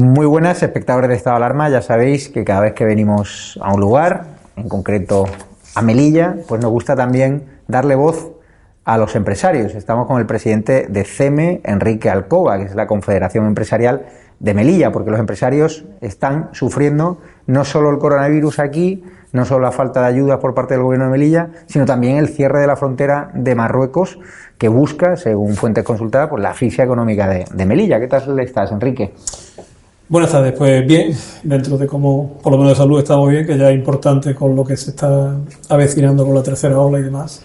Muy buenas, espectadores de Estado de Alarma. Ya sabéis que cada vez que venimos a un lugar, en concreto a Melilla, pues nos gusta también darle voz a los empresarios. Estamos con el presidente de CEME, Enrique Alcoba, que es la Confederación Empresarial de Melilla, porque los empresarios están sufriendo no solo el coronavirus aquí, no solo la falta de ayudas por parte del gobierno de Melilla, sino también el cierre de la frontera de Marruecos, que busca, según fuentes consultadas, pues la asfixia económica de, de Melilla. ¿Qué tal estás, Enrique? Buenas tardes, pues bien, dentro de cómo, por lo menos de salud estamos bien, que ya es importante con lo que se está avecinando con la tercera ola y demás.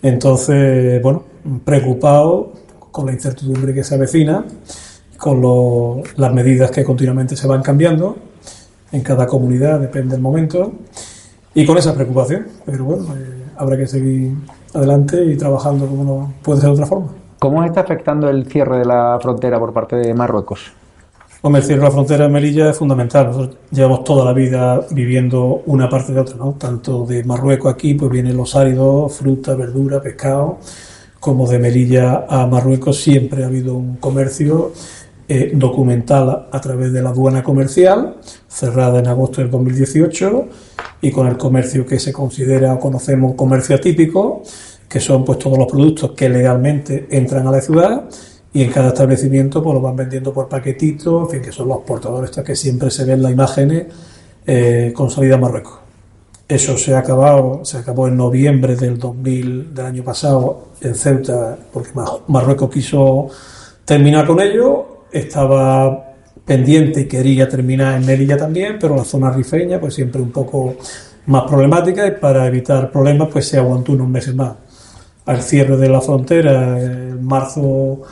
Entonces, bueno, preocupado con la incertidumbre que se avecina, con las medidas que continuamente se van cambiando, en cada comunidad depende del momento, y con esa preocupación. Pero bueno, eh, habrá que seguir adelante y trabajando como no puede ser de otra forma. ¿Cómo está afectando el cierre de la frontera por parte de Marruecos? Hombre, el la frontera de Melilla es fundamental. Nosotros llevamos toda la vida viviendo una parte de otra, ¿no? Tanto de Marruecos aquí, pues vienen los áridos, fruta, verdura, pescado, como de Melilla a Marruecos siempre ha habido un comercio eh, documental a través de la aduana comercial, cerrada en agosto del 2018, y con el comercio que se considera o conocemos comercio atípico, que son pues todos los productos que legalmente entran a la ciudad y en cada establecimiento pues lo van vendiendo por paquetitos, en fin, que son los portadores que siempre se ven en las imágenes eh, con salida a Marruecos. Eso se ha acabado, se acabó en noviembre del 2000 del año pasado en Ceuta, porque Marruecos quiso terminar con ello, estaba pendiente y quería terminar en Melilla también, pero la zona rifeña pues siempre un poco más problemática y para evitar problemas pues se aguantó unos meses más. Al cierre de la frontera en marzo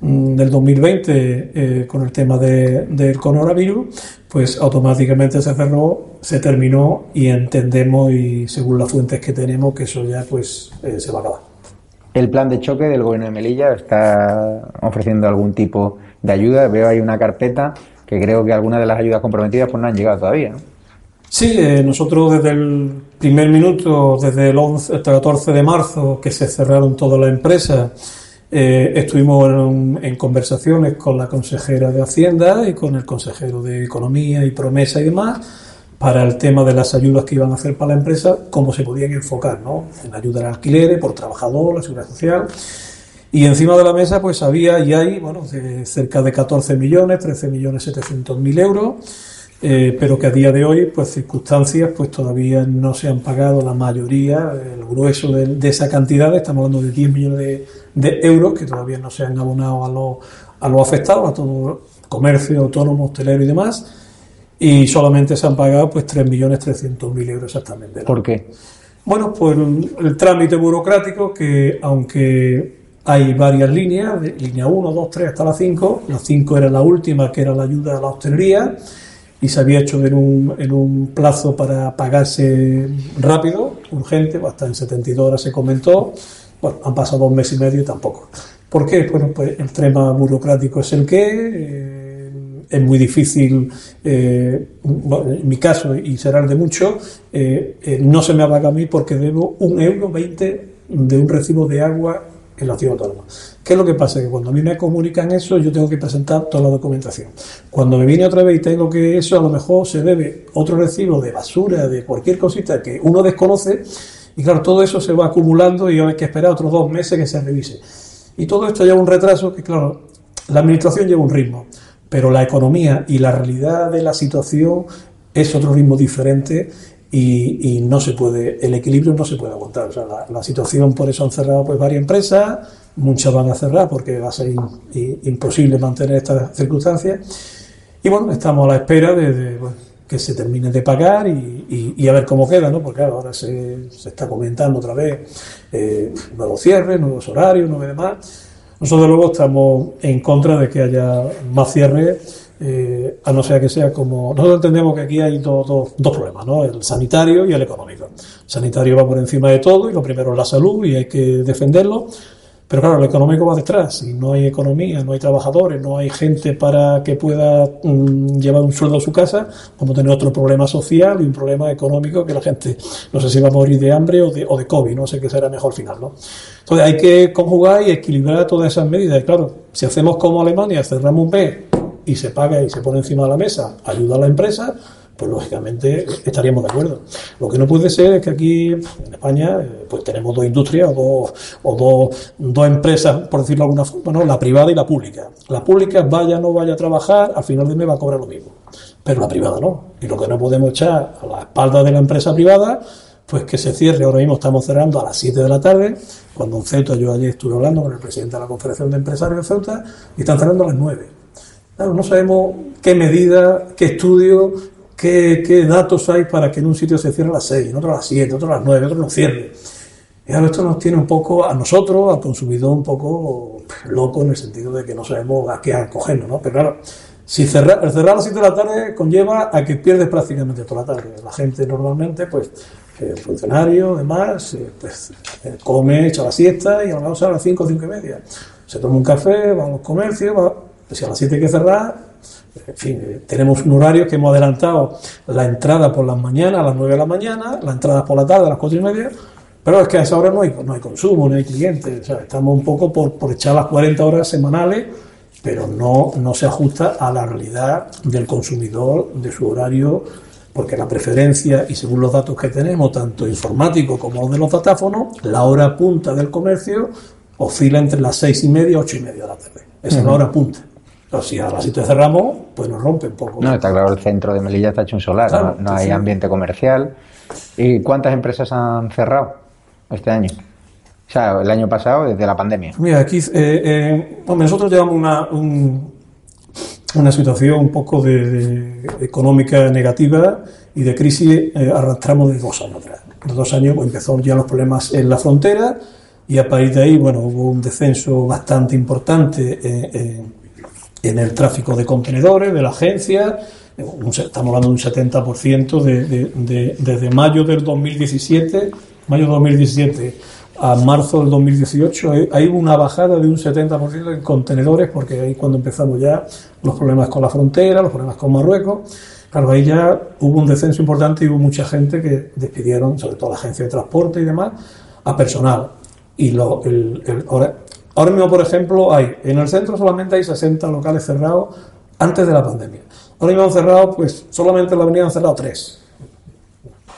del 2020 eh, con el tema del coronavirus, pues automáticamente se cerró, se terminó y entendemos y según las fuentes que tenemos que eso ya pues eh, se va a acabar. El plan de choque del gobierno de Melilla está ofreciendo algún tipo de ayuda. Veo ahí una carpeta que creo que algunas de las ayudas comprometidas pues no han llegado todavía. Sí, eh, nosotros desde el primer minuto, desde el 11 hasta el 14 de marzo, que se cerraron todas las empresas, eh, estuvimos en, conversaciones con la consejera de Hacienda y con el consejero de Economía y Promesa y demás para el tema de las ayudas que iban a hacer para la empresa, cómo se podían enfocar, ¿no? En ayuda al alquiler, por trabajador, la seguridad social. Y encima de la mesa, pues había y hay, bueno, cerca de 14 millones, 13 millones 700 mil euros eh, pero que a día de hoy, pues circunstancias, pues todavía no se han pagado la mayoría, el grueso de, esa cantidad, estamos hablando de 10 millones de, euros que todavía no se han abonado a los a afectados, a todo comercio, autónomo, hostelero y demás, y solamente se han pagado pues 3.300.000 euros exactamente. ¿Por qué? Bueno, pues el, trámite burocrático que aunque hay varias líneas, línea 1, 2, 3 hasta la 5, la 5 era la última que era la ayuda a la hostelería, y se había hecho en un, en un plazo para pagarse rápido, urgente, hasta en 72 horas se comentó. Bueno, han pasado dos meses y medio y tampoco. ¿Por qué? Bueno, pues el tema burocrático es el que. Eh, es muy difícil, eh, en mi caso, y será de muchos, eh, no se me ha pagado a mí porque debo un euro veinte de un recibo de agua en la ciudad autónoma. ¿Qué es lo que pasa? Que cuando a mí me comunican eso, yo tengo que presentar toda la documentación. Cuando me viene otra vez y tengo que eso, a lo mejor se debe otro recibo de basura, de cualquier cosita que uno desconoce, y claro, todo eso se va acumulando y hay que esperar otros dos meses que se revise. Y todo esto lleva un retraso que, claro, la administración lleva un ritmo, pero la economía y la realidad de la situación es otro ritmo diferente y, no se puede, el equilibrio no se puede aguantar. O sea, la, situación, por eso han cerrado pues varias empresas, muchas van a cerrar porque va a ser imposible mantener estas circunstancias. Y bueno, estamos a la espera de, que se termine de pagar y, a ver cómo queda, ¿no? Porque ahora se, se, está comentando otra vez eh, nuevos cierres, nuevos horarios, nuevos demás. Nosotros luego estamos en contra de que haya más cierres eh, a no ser que sea como... Nosotros entendemos que aquí hay dos, dos, problemas, ¿no? el sanitario y el económico. El sanitario va por encima de todo y lo primero es la salud y hay que defenderlo, pero claro, el económico va detrás. Si no hay economía, no hay trabajadores, no hay gente para que pueda mm, llevar un sueldo a su casa, vamos a tener otro problema social y un problema económico que la gente no sé si va a morir de hambre o de, o de COVID, no sé qué será mejor final. ¿no? Entonces hay que conjugar y equilibrar todas esas medidas. Y claro, si hacemos como Alemania, cerramos un mes y se paga y se pone encima de la mesa ayuda a la empresa, pues lógicamente estaríamos de acuerdo. Lo que no puede ser es que aquí en España eh, pues tenemos dos industrias o dos, o dos, dos empresas, por decirlo de alguna forma, ¿no? la privada y la pública. La pública vaya o no vaya a trabajar, al final de mes va a cobrar lo mismo, pero la privada no. Y lo que no podemos echar a la espalda de la empresa privada, pues que se cierre. Ahora mismo estamos cerrando a las 7 de la tarde, cuando en Ceuta yo ayer estuve hablando con el presidente de la Confederación de Empresarios de Ceuta y están cerrando a las 9. No sabemos qué medida, qué estudio, qué, datos hay para que en un sitio se cierre a las 6, en otro a las 7, otro a las 9, otro no cierre. Y ahora esto nos tiene un poco, a nosotros, al consumidor, un poco loco en el sentido de que no sabemos a qué acogernos, ¿no? Pero claro, si cerrar, el cerrar a las 7 de la tarde conlleva a que pierdes prácticamente toda la tarde. La gente normalmente, pues, el funcionario, demás, eh, pues, eh, come, echa la siesta y a las 5 o 5 y media. Se toma un café, va a los comercios, va, si a las 7 hay que cerrar, en fin, eh, tenemos un horario que hemos adelantado la entrada por las mañanas a las 9 de la mañana, la entrada por la tarde a las 4 y media, pero es que a esa hora no hay, no hay consumo, no hay clientes, estamos un poco por, por echar las 40 horas semanales, pero no, no se ajusta a la realidad del consumidor, de su horario, porque la preferencia, y según los datos que tenemos, tanto informáticos como de los datáfonos, la hora punta del comercio oscila entre las 6 y media y 8 y media de la tarde. Esa es la hora punta. Pero si a las 7 cerramos, pues nos rompe un poco. No, está claro, el centro de Melilla está hecho un solar, no, hay ambiente comercial. ¿Y cuántas empresas han cerrado este año? O sea, el año pasado, desde la pandemia. Mira, aquí, eh, eh, nosotros llevamos una, una situación un poco de, económica negativa y de crisis eh, arrastramos de dos años atrás. De dos años pues, empezó ya los problemas en la frontera y a partir de ahí, bueno, hubo un descenso bastante importante en en el tráfico de contenedores de la agencia. Estamos hablando de un 70% de, desde mayo del 2017, mayo 2017 a marzo del 2018 hay una bajada de un 70% en contenedores porque ahí cuando empezamos ya los problemas con la frontera, los problemas con Marruecos. Claro, ahí ya hubo un descenso importante y hubo mucha gente que despidieron, sobre todo la agencia de transporte y demás, a personal. Y lo, el, ahora, Ahora mismo, por ejemplo, hay en el centro solamente hay 60 locales cerrados antes de la pandemia. Ahora mismo han cerrado, pues solamente en la avenida han cerrado tres.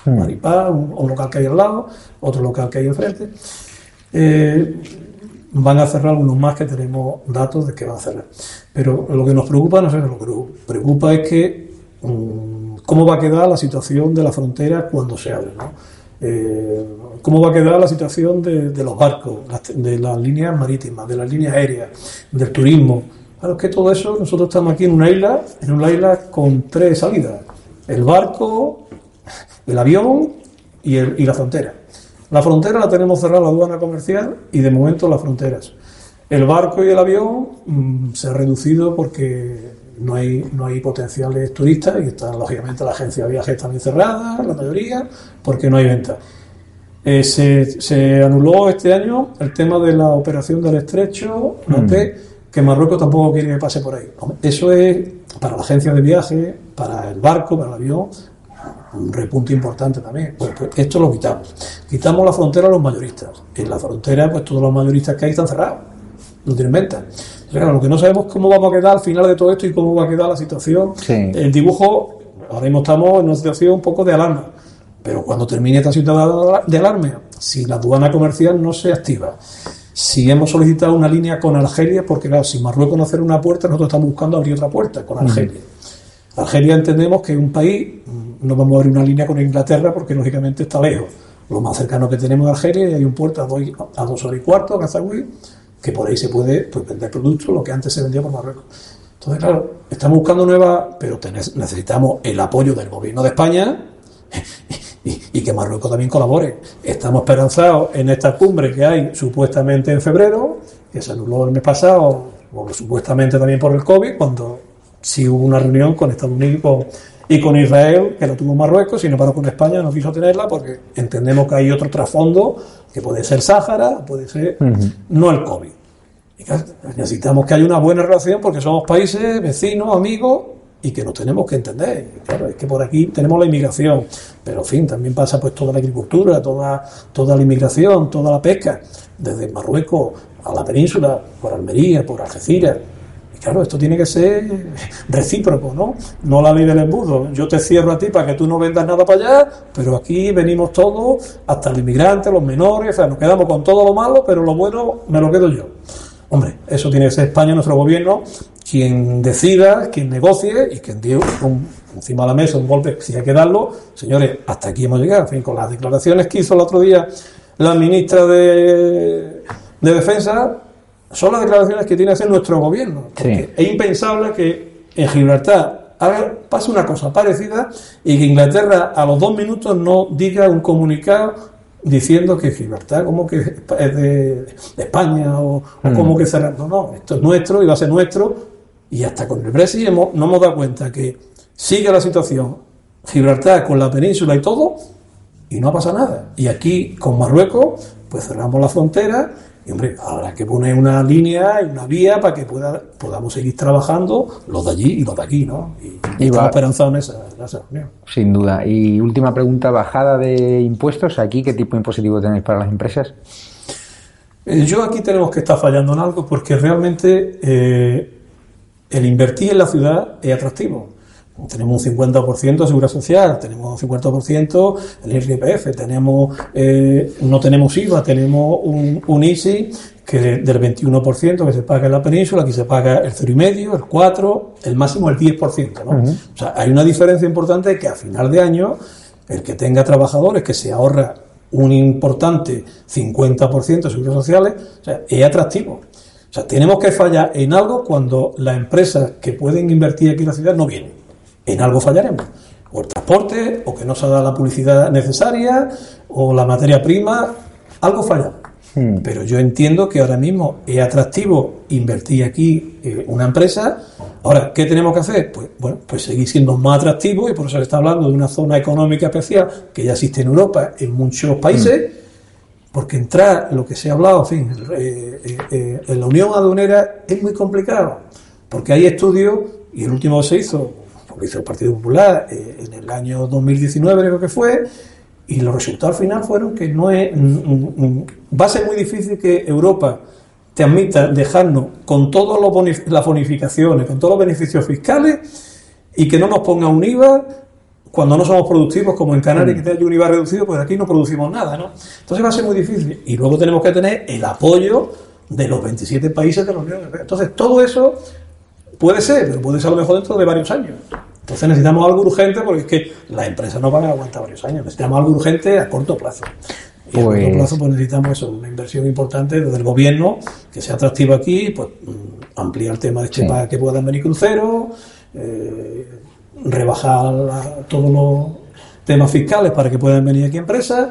Hmm. Maripá, un, local que hay al lado, otro local que hay enfrente. Eh, van a cerrar algunos más que tenemos datos de que van a cerrar. Pero lo que nos preocupa, no sé, lo que nos preocupa es que mm, cómo va a quedar la situación de la frontera cuando se abre. ¿no? Eh, cómo va a quedar la situación de, los barcos, de las líneas marítimas, de las líneas aéreas, del turismo. Claro, que todo eso, nosotros estamos aquí en una isla, en una isla con tres salidas: el barco, el avión y la frontera. La frontera la tenemos cerrada la aduana comercial y de momento las fronteras. El barco y el avión mm, se ha reducido porque no hay, no hay potenciales turistas y está lógicamente la agencia de viajes también cerrada, la mayoría, porque no hay venta. Eh, se, se, anuló este año el tema de la operación del estrecho, noté mm. que Marruecos tampoco quiere que pase por ahí. Eso es para la agencia de viajes, para el barco, para el avión, un repunte importante también. Pues, pues, esto lo quitamos. Quitamos la frontera a los mayoristas. En la frontera, pues todos los mayoristas que hay están cerrados, no tienen venta lo que no sabemos es cómo vamos a quedar al final de todo esto y cómo va a quedar la situación. El dibujo, ahora mismo estamos en una situación un poco de alarma, pero cuando termine esta situación de alarma, si la aduana comercial no se activa, si hemos solicitado una línea con Argelia, porque claro, si Marruecos no hace una puerta, nosotros estamos buscando abrir otra puerta con Argelia. Argelia entendemos que es un país, no vamos a abrir una línea con Inglaterra porque lógicamente está lejos. Lo más cercano que tenemos a Argelia y hay un puerto a dos, a dos horas y cuarto, Gazawi, que por ahí se puede pues, vender productos, lo que antes se vendía por Marruecos. Entonces, claro, estamos buscando nuevas, pero necesitamos el apoyo del gobierno de España y, que Marruecos también colabore. Estamos esperanzados en esta cumbre que hay supuestamente en febrero, que se anuló el mes pasado, o supuestamente también por el COVID, cuando sí hubo una reunión con Estados Unidos y con Israel, que lo tuvo Marruecos, sin embargo con España no quiso tenerla porque entendemos que hay otro trasfondo que puede ser Sáhara, puede ser no el COVID. necesitamos que haya una buena relación porque somos países vecinos, amigos y que nos tenemos que entender. claro, es que por aquí tenemos la inmigración, pero en fin, también pasa pues toda la agricultura, toda, toda la inmigración, toda la pesca, desde Marruecos a la península, por Almería, por Algeciras. Claro, esto tiene que ser recíproco, ¿no? No la ley del embudo. Yo te cierro a ti para que tú no vendas nada para allá, pero aquí venimos todos, hasta el inmigrante, los menores, o sea, nos quedamos con todo lo malo, pero lo bueno me lo quedo yo. Hombre, eso tiene que ser España, nuestro gobierno, quien decida, quien negocie y quien dio encima de la mesa un golpe, si hay que darlo. Señores, hasta aquí hemos llegado. En fin, con las declaraciones que hizo el otro día la ministra de Defensa, son las declaraciones que tiene que hacer nuestro gobierno. Porque es impensable que en Gibraltar pase una cosa parecida y que Inglaterra a los dos minutos no diga un comunicado diciendo que Gibraltar como que es de, España o, mm. como que cerrando. No, esto es nuestro y va a ser nuestro. Y hasta con el Brexit hemos, no hemos dado cuenta que sigue la situación Gibraltar con la península y todo y no pasa nada. Y aquí con Marruecos pues cerramos la frontera y hombre, habrá que poner una línea y una vía para que pueda, podamos seguir trabajando los de allí y los de aquí, ¿no? Y, estamos esperanzados en esa, reunión. Sin duda. Y última pregunta, bajada de impuestos. ¿Aquí qué tipo de impositivo tenéis para las empresas? Eh, yo aquí tenemos que estar fallando en algo porque realmente eh, el invertir en la ciudad es atractivo tenemos un 50% de seguridad social, tenemos un 50% el IRPF, tenemos, eh, no tenemos IVA, tenemos un, un ISI que del 21% que se paga en la península, aquí se paga el 0,5, el 4, el máximo el 10%. ¿no? O sea, hay una diferencia importante que a final de año el que tenga trabajadores que se ahorra un importante 50% de seguridad social, o sea, es atractivo. O sea, tenemos que fallar en algo cuando las empresas que pueden invertir aquí en la ciudad no vienen en algo fallaremos. O el transporte, o que no se da la publicidad necesaria, o la materia prima, algo falla. Hmm. Pero yo entiendo que ahora mismo es atractivo invertir aquí eh, una empresa. Ahora, ¿qué tenemos que hacer? Pues bueno, pues seguir siendo más atractivo y por eso se está hablando de una zona económica especial que ya existe en Europa, en muchos países. Hmm. Porque entrar, lo que se ha hablado, en fin, eh, eh, en la unión aduanera es muy complicado. Porque hay estudios, y el último que se hizo, lo hizo el Partido Popular eh, en el año 2019, creo que fue, y los resultados al final fueron que no es. Mm, mm, mm, va a ser muy difícil que Europa te admita dejarnos con todas las bonificaciones, con todos los beneficios fiscales y que no nos ponga un IVA cuando no somos productivos, como en Canarias, que tiene un IVA reducido, pues aquí no producimos nada, ¿no? Entonces va a ser muy difícil. Y luego tenemos que tener el apoyo de los 27 países de la Unión Europea. Entonces, todo eso puede ser, pero puede ser a lo mejor dentro de varios años. Entonces necesitamos algo urgente porque es que las empresas no van a aguantar varios años. Necesitamos algo urgente a corto plazo. Y a corto pues- plazo pues necesitamos eso, una inversión importante desde el gobierno que sea atractivo aquí, pues mm, ampliar el tema de este para que puedan venir cruceros, eh, rebajar todos los temas fiscales para que puedan venir aquí empresas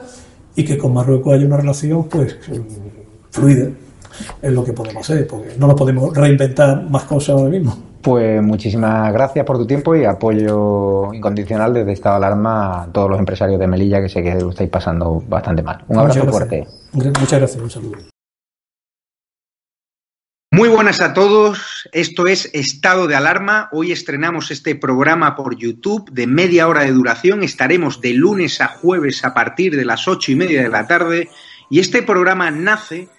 y que con Marruecos haya una relación pues fluida. Es lo que podemos hacer, porque no nos podemos reinventar más cosas ahora mismo. Pues muchísimas gracias por tu tiempo y apoyo incondicional desde estado de alarma a todos los empresarios de Melilla que sé que lo estáis pasando bastante mal. Un abrazo fuerte. Muchas gracias, un saludo. Muy buenas a todos, esto es Estado de Alarma. Hoy estrenamos este programa por YouTube de media hora de duración. Estaremos de lunes a jueves a partir de las ocho y media de la tarde. Y este programa nace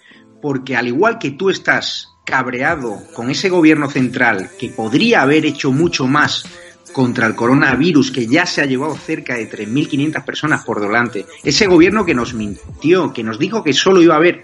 porque al igual que tú estás cabreado con ese gobierno central que podría haber hecho mucho más contra el coronavirus que ya se ha llevado cerca de 3.500 personas por delante, ese gobierno que nos mintió, que nos dijo que solo iba a haber